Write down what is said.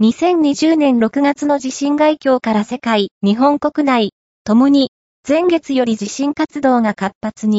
2020年6月の地震外況から世界、日本国内、共に、前月より地震活動が活発に、